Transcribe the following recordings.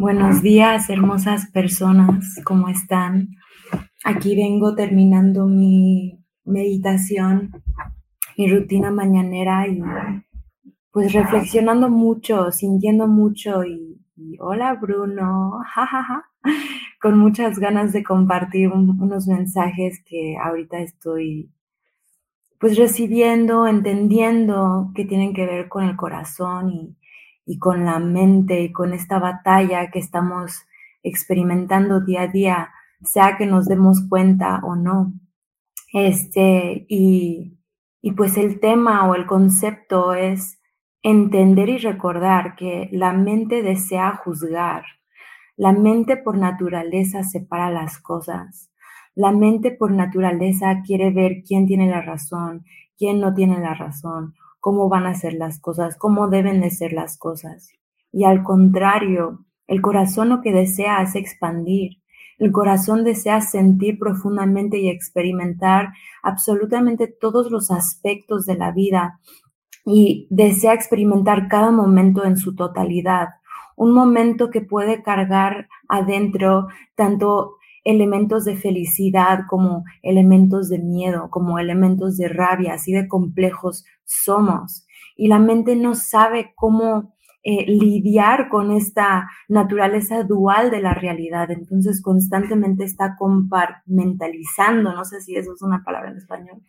Buenos días, hermosas personas, ¿cómo están? Aquí vengo terminando mi meditación, mi rutina mañanera y pues reflexionando mucho, sintiendo mucho y, hola Bruno, jajaja, con muchas ganas de compartir unos mensajes que ahorita estoy pues recibiendo, entendiendo que tienen que ver con el corazón y y con la mente y con esta batalla que estamos experimentando día a día, sea que nos demos cuenta o no. Este, y, y pues el tema o el concepto es entender y recordar que la mente desea juzgar. La mente por naturaleza separa las cosas. La mente por naturaleza quiere ver quién tiene la razón, quién no tiene la razón, cómo van a ser las cosas, cómo deben de ser las cosas. Y al contrario, el corazón lo que desea es expandir. El corazón desea sentir profundamente y experimentar absolutamente todos los aspectos de la vida y desea experimentar cada momento en su totalidad. Un momento que puede cargar adentro tanto elementos de felicidad, como elementos de miedo, como elementos de rabia, así de complejos somos. Y la mente no sabe cómo eh, lidiar con esta naturaleza dual de la realidad. Entonces constantemente está compartimentalizando, no sé si eso es una palabra en español,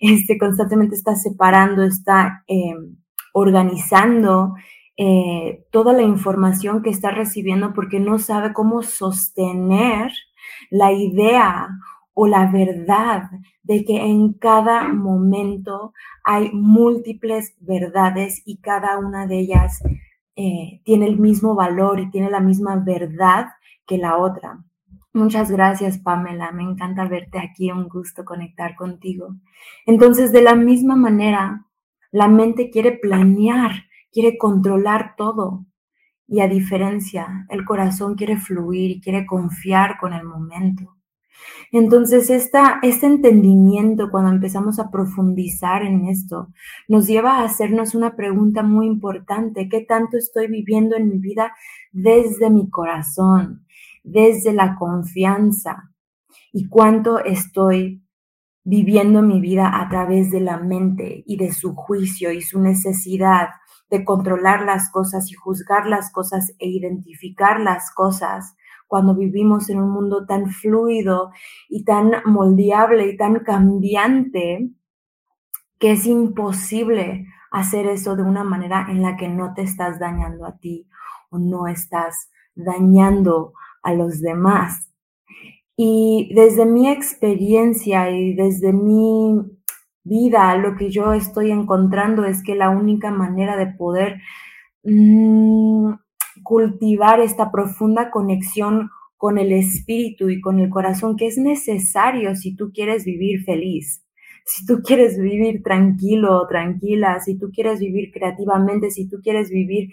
este, constantemente está separando, está em, organizando eh, toda la información que está recibiendo porque no sabe cómo sostener la idea o la verdad de que en cada momento hay múltiples verdades y cada una de ellas eh, tiene el mismo valor y tiene la misma verdad que la otra. Muchas gracias, Pamela. Me encanta verte aquí. Un gusto conectar contigo. Entonces, de la misma manera, la mente quiere planear, quiere controlar todo. Y a diferencia, el corazón quiere fluir y quiere confiar con el momento. Entonces, esta, este entendimiento, cuando empezamos a profundizar en esto, nos lleva a hacernos una pregunta muy importante. ¿Qué tanto estoy viviendo en mi vida desde mi corazón, desde la confianza? ¿Y cuánto estoy viviendo mi vida a través de la mente y de su juicio y su necesidad de controlar las cosas y juzgar las cosas e identificar las cosas cuando vivimos en un mundo tan fluido y tan moldeable y tan cambiante que es imposible hacer eso de una manera en la que no te estás dañando a ti o no estás dañando a los demás. Y desde mi experiencia y desde mi vida, lo que yo estoy encontrando es que la única manera de poder mm, cultivar esta profunda conexión con el espíritu y con el corazón que es necesario si tú quieres vivir feliz, si tú quieres vivir tranquilo tranquila, si tú quieres vivir creativamente, si tú quieres vivir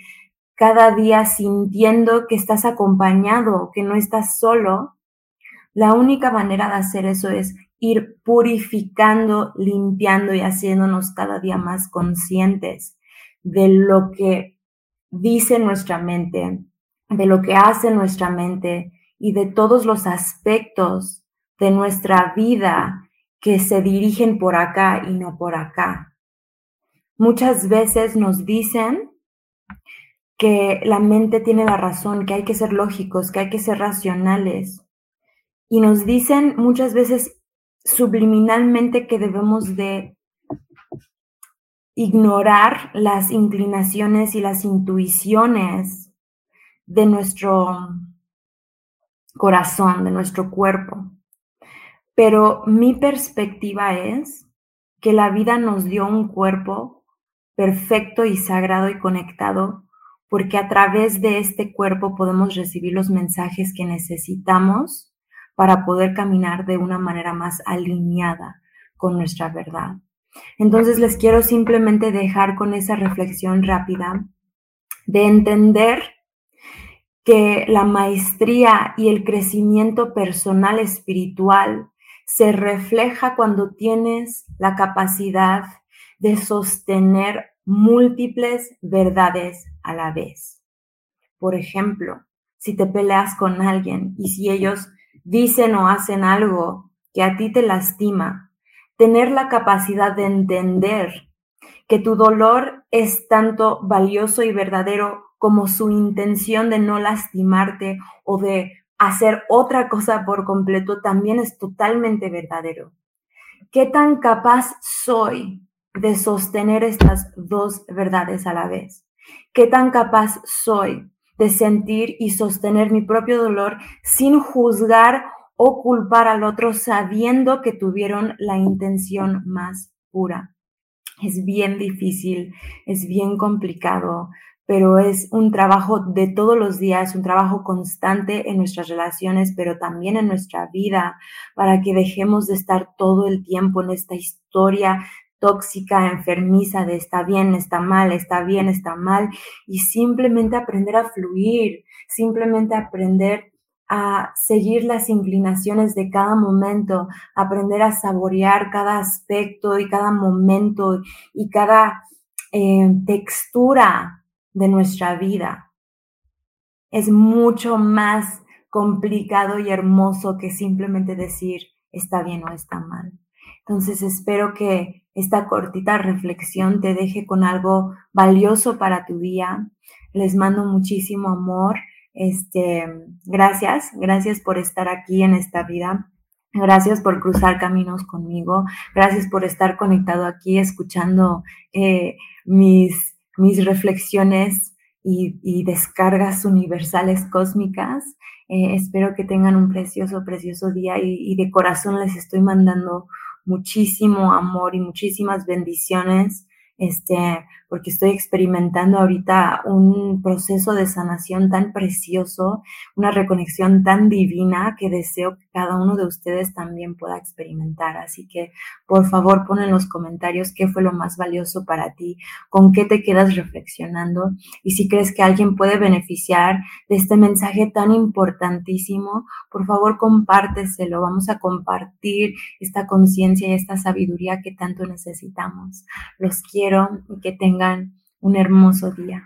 cada día sintiendo que estás acompañado, que no estás solo, la única manera de hacer eso es ir purificando, limpiando y haciéndonos cada día más conscientes de lo que dice nuestra mente, de lo que hace nuestra mente y de todos los aspectos de nuestra vida que se dirigen por acá y no por acá. Muchas veces nos dicen que la mente tiene la razón, que hay que ser lógicos, que hay que ser racionales. Y nos dicen muchas veces subliminalmente que debemos de ignorar las inclinaciones y las intuiciones de nuestro corazón, de nuestro cuerpo. Pero mi perspectiva es que la vida nos dio un cuerpo perfecto y sagrado y conectado, porque a través de este cuerpo podemos recibir los mensajes que necesitamos para poder caminar de una manera más alineada con nuestra verdad. Entonces les quiero simplemente dejar con esa reflexión rápida de entender que la maestría y el crecimiento personal espiritual se refleja cuando tienes la capacidad de sostener múltiples verdades a la vez. Por ejemplo, si te peleas con alguien y si ellos dicen o hacen algo que a ti te lastima, tener la capacidad de entender que tu dolor es tanto valioso y verdadero como su intención de no lastimarte o de hacer otra cosa por completo también es totalmente verdadero. ¿Qué tan capaz soy de sostener estas dos verdades a la vez? ¿Qué tan capaz soy de sentir y sostener mi propio dolor sin juzgar o culpar al otro sabiendo que tuvieron la intención más pura? Es bien difícil, es bien complicado, pero es un trabajo de todos los días, un trabajo constante en nuestras relaciones, pero también en nuestra vida, para que dejemos de estar todo el tiempo en esta historia tóxica, enfermiza de está bien, está mal, está bien, está mal, y simplemente aprender a fluir, simplemente aprender a seguir las inclinaciones de cada momento, aprender a saborear cada aspecto y cada momento y cada eh, textura de nuestra vida. Es mucho más complicado y hermoso que simplemente decir está bien o está mal. Entonces espero que esta cortita reflexión te deje con algo valioso para tu día. Les mando muchísimo amor. Este, gracias, gracias por estar aquí en esta vida. Gracias por cruzar caminos conmigo. Gracias por estar conectado aquí, escuchando eh, mis mis reflexiones y, descargas universales cósmicas. Eh, espero que tengan un precioso, precioso día y, de corazón les estoy mandando muchísimo amor y muchísimas bendiciones este, porque estoy experimentando ahorita un proceso de sanación tan precioso, una reconexión tan divina que deseo que cada uno de ustedes también pueda experimentar. Así que, por favor, pon en los comentarios qué fue lo más valioso para ti, con qué te quedas reflexionando y si crees que alguien puede beneficiar de este mensaje tan importantísimo, por favor, compárteselo. Vamos a compartir esta conciencia y esta sabiduría que tanto necesitamos. Los y que tengan un hermoso día.